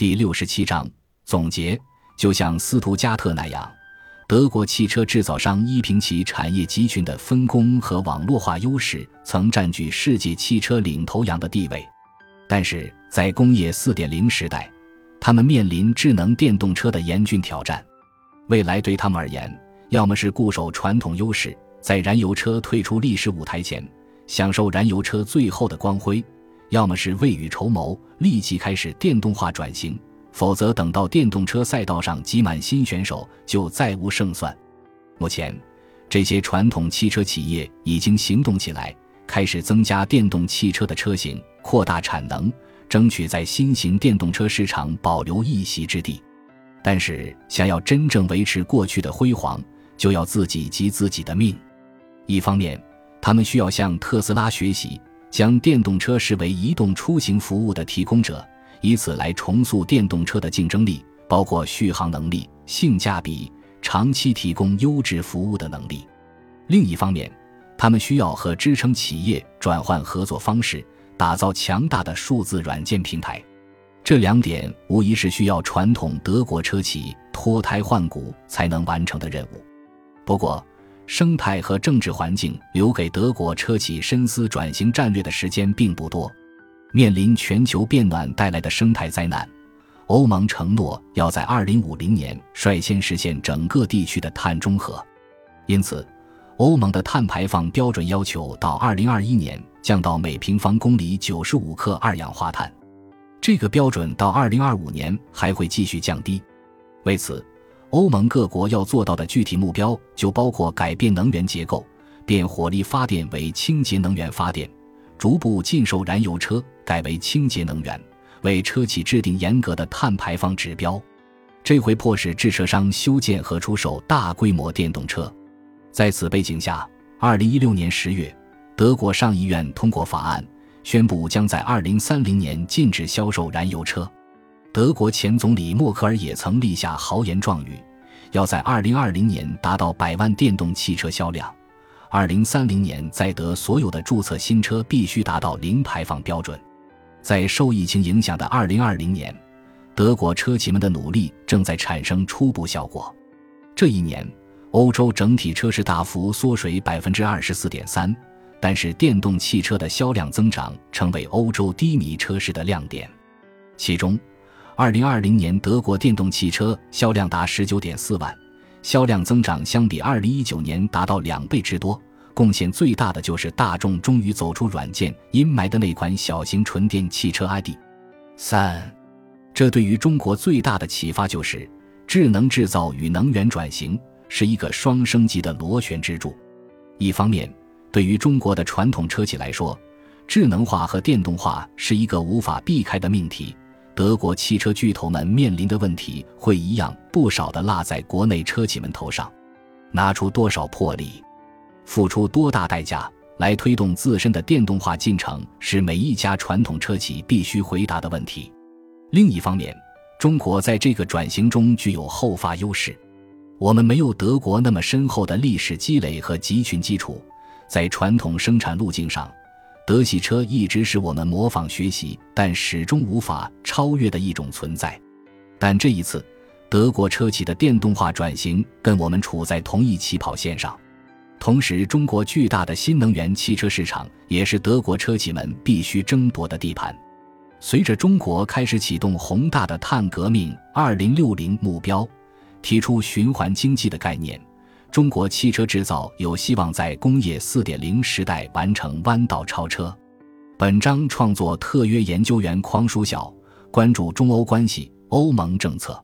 第六十七章总结：就像斯图加特那样，德国汽车制造商依凭其产业集群的分工和网络化优势，曾占据世界汽车领头羊的地位。但是在工业4.0时代，他们面临智能电动车的严峻挑战。未来对他们而言，要么是固守传统优势，在燃油车退出历史舞台前，享受燃油车最后的光辉。要么是未雨绸缪，立即开始电动化转型，否则等到电动车赛道上挤满新选手，就再无胜算。目前，这些传统汽车企业已经行动起来，开始增加电动汽车的车型，扩大产能，争取在新型电动车市场保留一席之地。但是，想要真正维持过去的辉煌，就要自己及自己的命。一方面，他们需要向特斯拉学习。将电动车视为移动出行服务的提供者，以此来重塑电动车的竞争力，包括续航能力、性价比、长期提供优质服务的能力。另一方面，他们需要和支撑企业转换合作方式，打造强大的数字软件平台。这两点无疑是需要传统德国车企脱胎换骨才能完成的任务。不过，生态和政治环境留给德国车企深思转型战略的时间并不多。面临全球变暖带来的生态灾难，欧盟承诺要在2050年率先实现整个地区的碳中和。因此，欧盟的碳排放标准要求到2021年降到每平方公里95克二氧化碳。这个标准到2025年还会继续降低。为此，欧盟各国要做到的具体目标就包括改变能源结构，变火力发电为清洁能源发电，逐步禁售燃油车，改为清洁能源，为车企制定严格的碳排放指标。这会迫使制车商修建和出售大规模电动车。在此背景下，二零一六年十月，德国上议院通过法案，宣布将在二零三零年禁止销售燃油车。德国前总理默克尔也曾立下豪言壮语，要在2020年达到百万电动汽车销量，2030年在德所有的注册新车必须达到零排放标准。在受疫情影响的2020年，德国车企们的努力正在产生初步效果。这一年，欧洲整体车市大幅缩水百分之二十四点三，但是电动汽车的销量增长成为欧洲低迷车市的亮点，其中。二零二零年，德国电动汽车销量达十九点四万，销量增长相比二零一九年达到两倍之多。贡献最大的就是大众终于走出软件阴霾的那款小型纯电汽车 ID. 三。这对于中国最大的启发就是，智能制造与能源转型是一个双升级的螺旋支柱。一方面，对于中国的传统车企来说，智能化和电动化是一个无法避开的命题。德国汽车巨头们面临的问题会一样不少的落在国内车企们头上，拿出多少魄力，付出多大代价来推动自身的电动化进程，是每一家传统车企必须回答的问题。另一方面，中国在这个转型中具有后发优势，我们没有德国那么深厚的历史积累和集群基础，在传统生产路径上。德系车一直是我们模仿学习，但始终无法超越的一种存在。但这一次，德国车企的电动化转型跟我们处在同一起跑线上。同时，中国巨大的新能源汽车市场也是德国车企们必须争夺的地盘。随着中国开始启动宏大的碳革命二零六零目标，提出循环经济的概念。中国汽车制造有希望在工业4.0时代完成弯道超车。本章创作特约研究员匡书晓关注中欧关系、欧盟政策。